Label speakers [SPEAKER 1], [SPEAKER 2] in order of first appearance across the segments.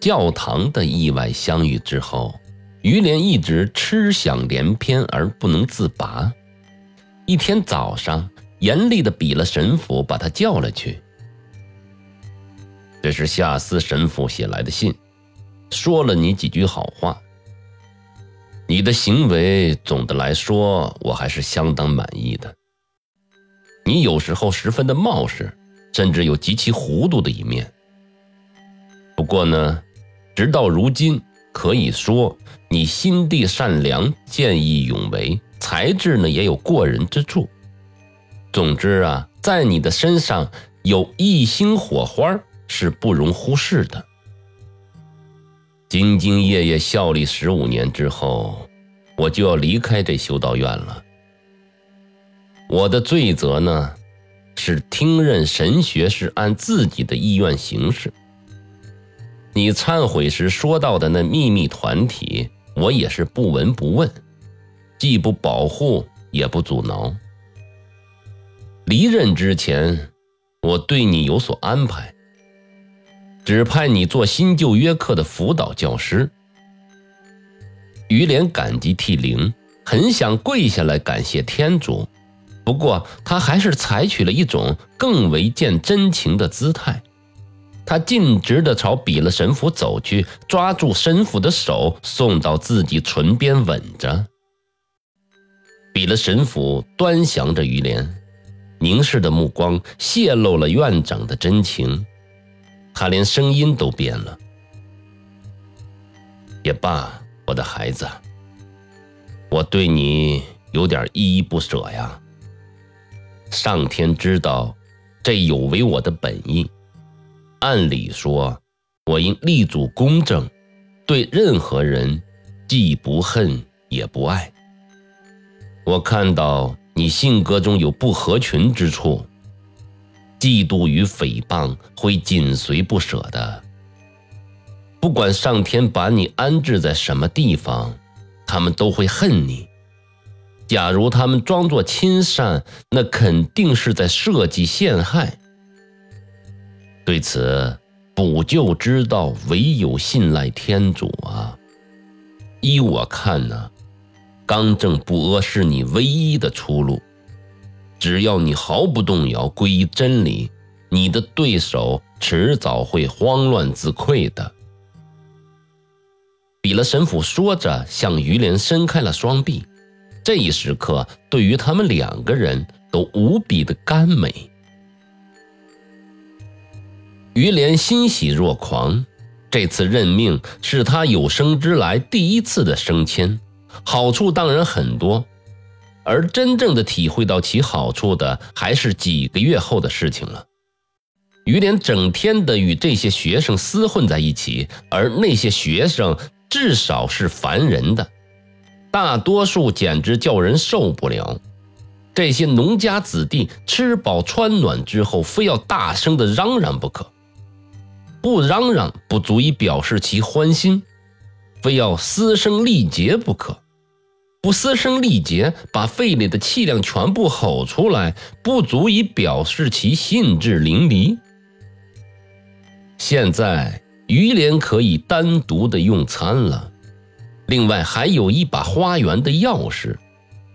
[SPEAKER 1] 教堂的意外相遇之后，于连一直痴想连篇而不能自拔。一天早上，严厉的比了神父把他叫了去。这是夏斯神父写来的信，说了你几句好话。你的行为总的来说，我还是相当满意的。你有时候十分的冒失，甚至有极其糊涂的一面。不过呢，直到如今，可以说你心地善良，见义勇为。才智呢也有过人之处。总之啊，在你的身上有一星火花是不容忽视的。兢兢业业效力十五年之后，我就要离开这修道院了。我的罪责呢，是听任神学是按自己的意愿行事。你忏悔时说到的那秘密团体，我也是不闻不问。既不保护，也不阻挠。离任之前，我对你有所安排，指派你做新旧约课的辅导教师。于连感激涕零，很想跪下来感谢天主，不过他还是采取了一种更为见真情的姿态。他径直地朝比勒神父走去，抓住神父的手，送到自己唇边吻着。比了神父端详着于连，凝视的目光泄露了院长的真情，他连声音都变了。也罢，我的孩子，我对你有点依依不舍呀。上天知道，这有违我的本意。按理说，我应立足公正，对任何人既不恨也不爱。我看到你性格中有不合群之处，嫉妒与诽谤会紧随不舍的。不管上天把你安置在什么地方，他们都会恨你。假如他们装作亲善，那肯定是在设计陷害。对此，补救之道唯有信赖天主啊！依我看呢。刚正不阿是你唯一的出路，只要你毫不动摇皈依真理，你的对手迟早会慌乱自溃的。比了神父说着，向于连伸开了双臂。这一时刻，对于他们两个人都无比的甘美。于连欣喜若狂，这次任命是他有生之来第一次的升迁。好处当然很多，而真正的体会到其好处的，还是几个月后的事情了。于连整天的与这些学生厮混在一起，而那些学生至少是烦人的，大多数简直叫人受不了。这些农家子弟吃饱穿暖之后，非要大声的嚷嚷不可，不嚷嚷不足以表示其欢心。非要嘶声力竭不可，不嘶声力竭，把肺里的气量全部吼出来，不足以表示其兴致淋漓。现在于连可以单独的用餐了，另外还有一把花园的钥匙，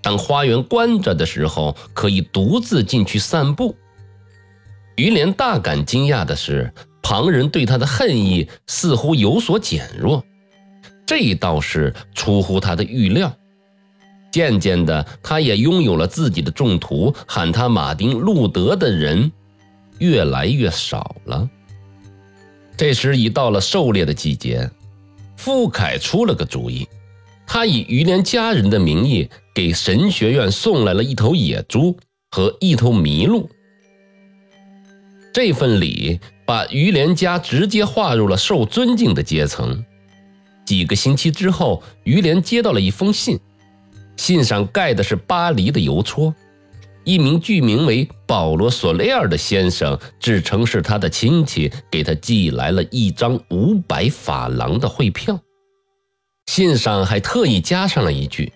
[SPEAKER 1] 当花园关着的时候，可以独自进去散步。于连大感惊讶的是，旁人对他的恨意似乎有所减弱。这倒是出乎他的预料。渐渐的，他也拥有了自己的众徒，喊他马丁·路德的人越来越少了。这时已到了狩猎的季节，傅凯出了个主意，他以于连家人的名义给神学院送来了一头野猪和一头麋鹿。这份礼把于连家直接划入了受尊敬的阶层。几个星期之后，于连接到了一封信，信上盖的是巴黎的邮戳。一名具名为保罗·索雷尔的先生，自称是他的亲戚，给他寄来了一张五百法郎的汇票。信上还特意加上了一句：“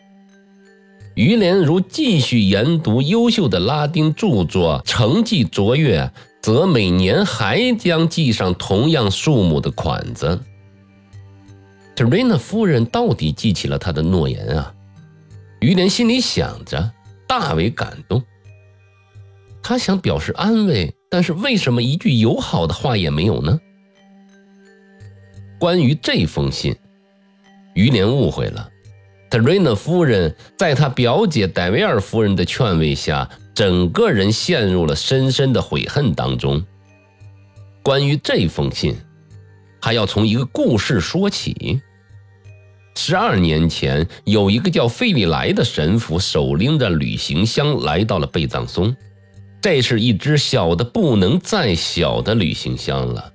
[SPEAKER 1] 于连如继续研读优秀的拉丁著作，成绩卓越，则每年还将寄上同样数目的款子。”特瑞娜夫人到底记起了他的诺言啊！于连心里想着，大为感动。他想表示安慰，但是为什么一句友好的话也没有呢？关于这封信，于连误会了。特瑞娜夫人在他表姐戴维尔夫人的劝慰下，整个人陷入了深深的悔恨当中。关于这封信，还要从一个故事说起。十二年前，有一个叫费利莱的神父，手拎着旅行箱来到了贝藏松。这是一只小的不能再小的旅行箱了。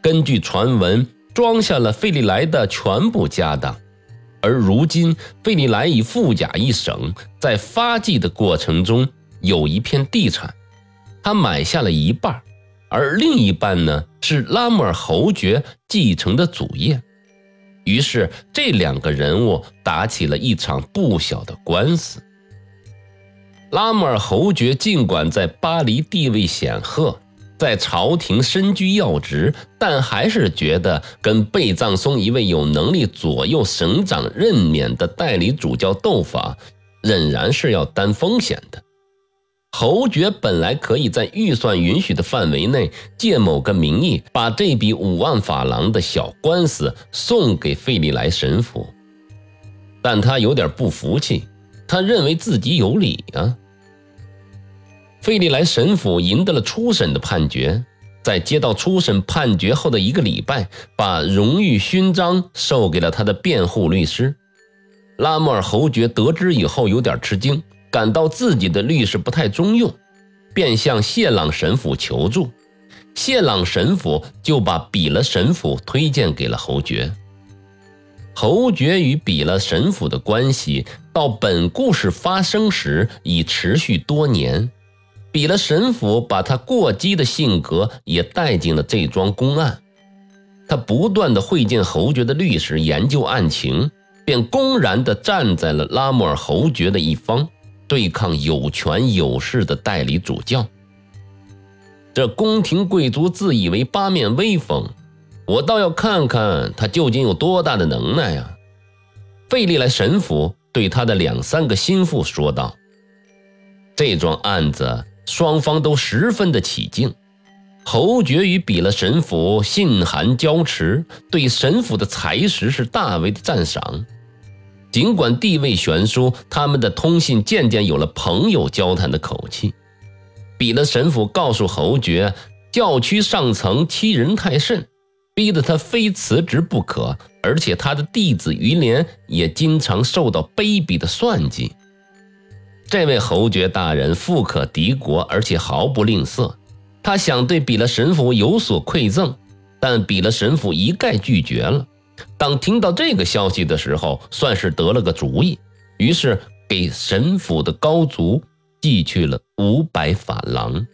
[SPEAKER 1] 根据传闻，装下了费利莱的全部家当。而如今，费利莱已富甲一省，在发迹的过程中，有一片地产，他买下了一半，而另一半呢是拉穆尔侯爵继承的祖业。于是，这两个人物打起了一场不小的官司。拉穆尔侯爵尽管在巴黎地位显赫，在朝廷身居要职，但还是觉得跟贝藏松一位有能力左右省长任免的代理主教斗法，仍然是要担风险的。侯爵本来可以在预算允许的范围内，借某个名义把这笔五万法郎的小官司送给费利莱神父，但他有点不服气。他认为自己有理啊！费利莱神父赢得了初审的判决，在接到初审判决后的一个礼拜，把荣誉勋章授给了他的辩护律师。拉莫尔侯爵得知以后有点吃惊，感到自己的律师不太中用，便向谢朗神父求助。谢朗神父就把比勒神父推荐给了侯爵。侯爵与比勒神父的关系到本故事发生时已持续多年，比勒神父把他过激的性格也带进了这桩公案。他不断的会见侯爵的律师研究案情，便公然的站在了拉莫尔侯爵的一方，对抗有权有势的代理主教。这宫廷贵族自以为八面威风。我倒要看看他究竟有多大的能耐呀！费利莱神父对他的两三个心腹说道：“这桩案子双方都十分的起劲，侯爵与比勒神父信函交持，对神父的才识是大为的赞赏。尽管地位悬殊，他们的通信渐渐有了朋友交谈的口气。比勒神父告诉侯爵，教区上层欺人太甚。”逼得他非辞职不可，而且他的弟子于连也经常受到卑鄙的算计。这位侯爵大人富可敌国，而且毫不吝啬。他想对比勒神父有所馈赠，但比勒神父一概拒绝了。当听到这个消息的时候，算是得了个主意，于是给神府的高足寄去了五百法郎。